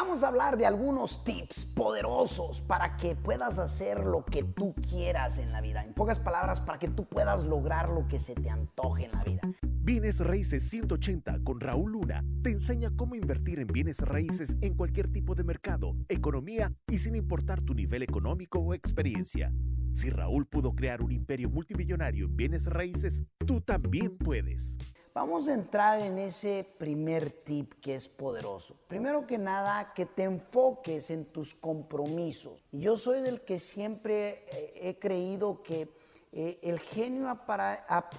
Vamos a hablar de algunos tips poderosos para que puedas hacer lo que tú quieras en la vida. En pocas palabras, para que tú puedas lograr lo que se te antoje en la vida. Bienes Raíces 180 con Raúl Luna te enseña cómo invertir en bienes raíces en cualquier tipo de mercado, economía y sin importar tu nivel económico o experiencia. Si Raúl pudo crear un imperio multimillonario en bienes raíces, tú también puedes. Vamos a entrar en ese primer tip que es poderoso. Primero que nada, que te enfoques en tus compromisos. Yo soy del que siempre eh, he creído que eh, el, genio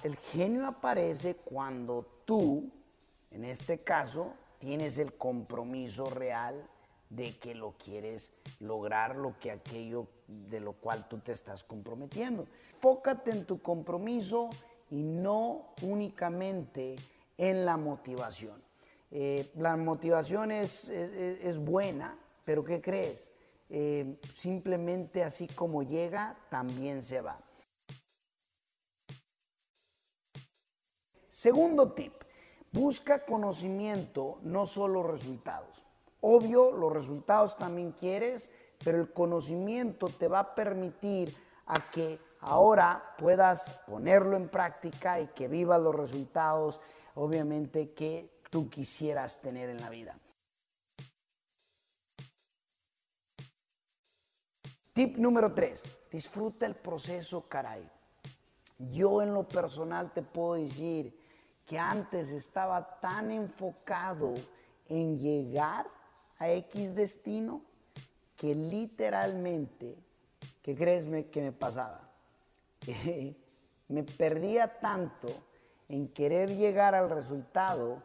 el genio aparece cuando tú, en este caso, tienes el compromiso real de que lo quieres lograr, lo que aquello de lo cual tú te estás comprometiendo. Fócate en tu compromiso y no únicamente en la motivación. Eh, la motivación es, es, buena, pero ¿qué crees? Eh, simplemente así como llega, también se va. Segundo tip, busca conocimiento, no solo resultados. Obvio, los resultados también quieres, pero el conocimiento te va a permitir a que ahora puedas ponerlo en práctica y que vivas los resultados, obviamente, que tú quisieras tener en la vida. Tip número 3, disfruta el proceso, caray. Yo en lo personal te puedo decir que antes estaba tan enfocado en llegar a X destino que literalmente, ¿qué crees que me pasaba? me perdía tanto en querer llegar al resultado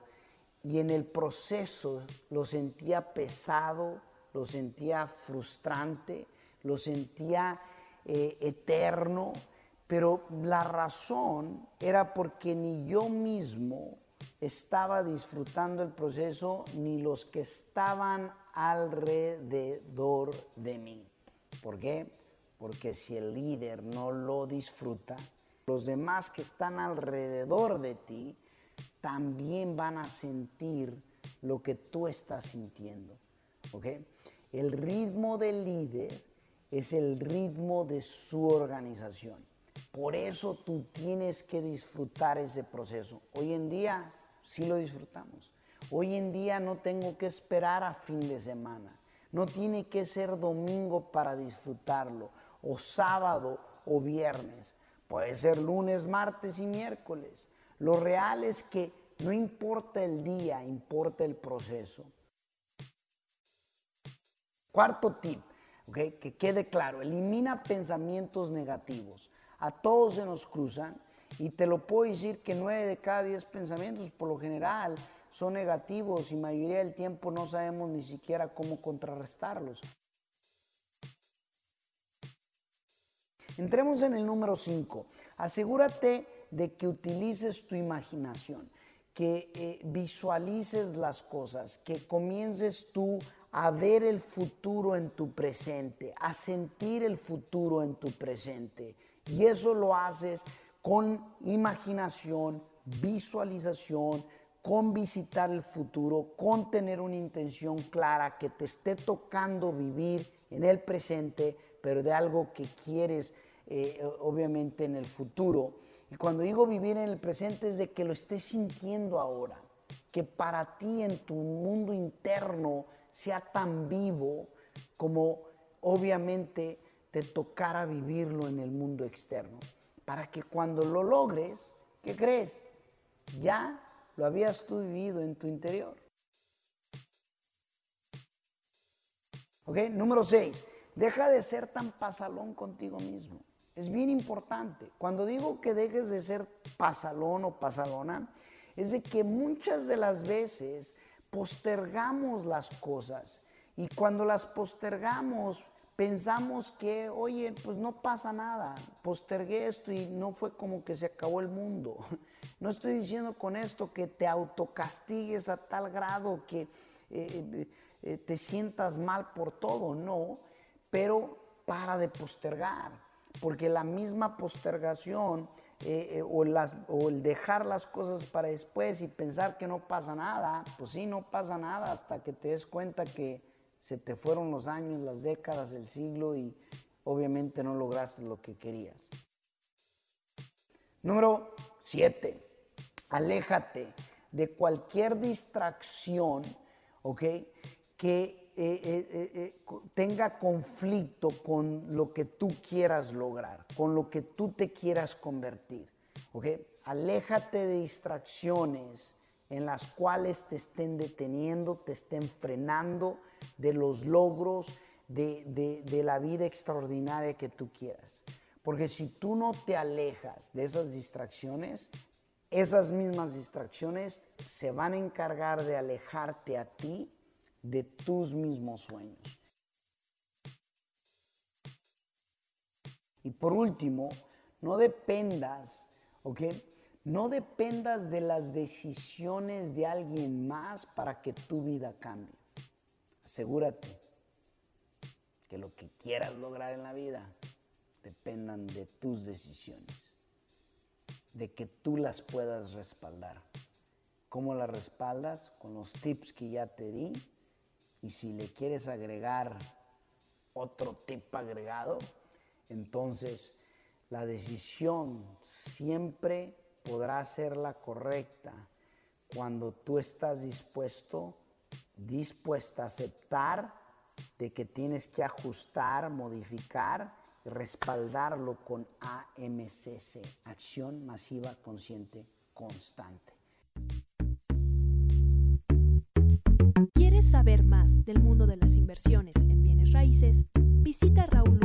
y en el proceso lo sentía pesado, lo sentía frustrante, lo sentía eh, eterno, pero la razón era porque ni yo mismo estaba disfrutando el proceso, ni los que estaban alrededor de mí. ¿Por qué? Porque si el líder no lo disfruta, los demás que están alrededor de ti también van a sentir lo que tú estás sintiendo. El ritmo del líder es el ritmo de su organización. Por eso tú tienes que disfrutar ese proceso. Hoy en día sí lo disfrutamos. Hoy en día no tengo que esperar a fin de semana. No tiene que ser domingo para disfrutarlo o sábado o viernes. Puede ser lunes, martes y miércoles. Lo real es que no importa el día, importa el proceso. Cuarto tip, que quede claro, elimina pensamientos negativos. A todos se nos cruzan y te lo puedo decir que nueve de cada diez pensamientos por lo general son negativos y mayoría del tiempo no sabemos ni siquiera cómo contrarrestarlos. Entremos en el número 5. Asegúrate de que utilices tu imaginación, que eh, visualices las cosas, que comiences tú a ver el futuro en tu presente, a sentir el futuro en tu presente. Y eso lo haces con imaginación, visualización, con visitar el futuro, con tener una intención clara que te esté tocando vivir en el presente, pero de algo que quieres eh, obviamente en el futuro. Y cuando digo vivir en el presente es de que lo estés sintiendo ahora, que para ti en tu mundo interno sea tan vivo como obviamente te tocara vivirlo en el mundo externo. Para que cuando lo logres, ¿qué crees? Ya lo habías tú vivido en tu interior. ¿Ok? Número 6. Deja de ser tan pasalón contigo mismo. Es bien importante. Cuando digo que dejes de ser pasalón o pasalona, es de que muchas de las veces postergamos las cosas y cuando las postergamos pensamos que, oye, pues no pasa nada, postergué esto y no fue como que se acabó el mundo. No estoy diciendo con esto que te autocastigues a tal grado que eh, eh, te sientas mal por todo, no, pero para de postergar, porque la misma postergación eh, eh, o, el dejar las cosas para después y pensar que no pasa nada, pues sí, no pasa nada hasta que te des cuenta que se te fueron los años, las décadas, el siglo y obviamente no lograste lo que querías. Número 7. Aléjate de cualquier distracción, ¿ok? Que eh, eh, eh, tenga conflicto con lo que tú quieras lograr, con lo que tú te quieras convertir, ¿ok? Aléjate de distracciones en las cuales te estén deteniendo, te estén frenando de los logros, de, de la vida extraordinaria que tú quieras. Porque si tú no te alejas de esas distracciones, esas mismas distracciones se van a encargar de alejarte a ti de tus mismos sueños. Y por último, no dependas, ¿ok? No dependas de las decisiones de alguien más para que tu vida cambie. Asegúrate que lo que quieras lograr en la vida dependan de tus decisiones, de que tú las puedas respaldar. ¿Cómo las respaldas? Con los tips que ya te di. Y si le quieres agregar otro tip agregado, entonces la decisión siempre podrá ser la correcta cuando tú estás dispuesto, dispuesta a aceptar de que tienes que ajustar, modificar respaldarlo con AMCC, Acción Masiva Consciente Constante. ¿Quieres saber más del mundo de las inversiones en bienes raíces? Visita rauluna.com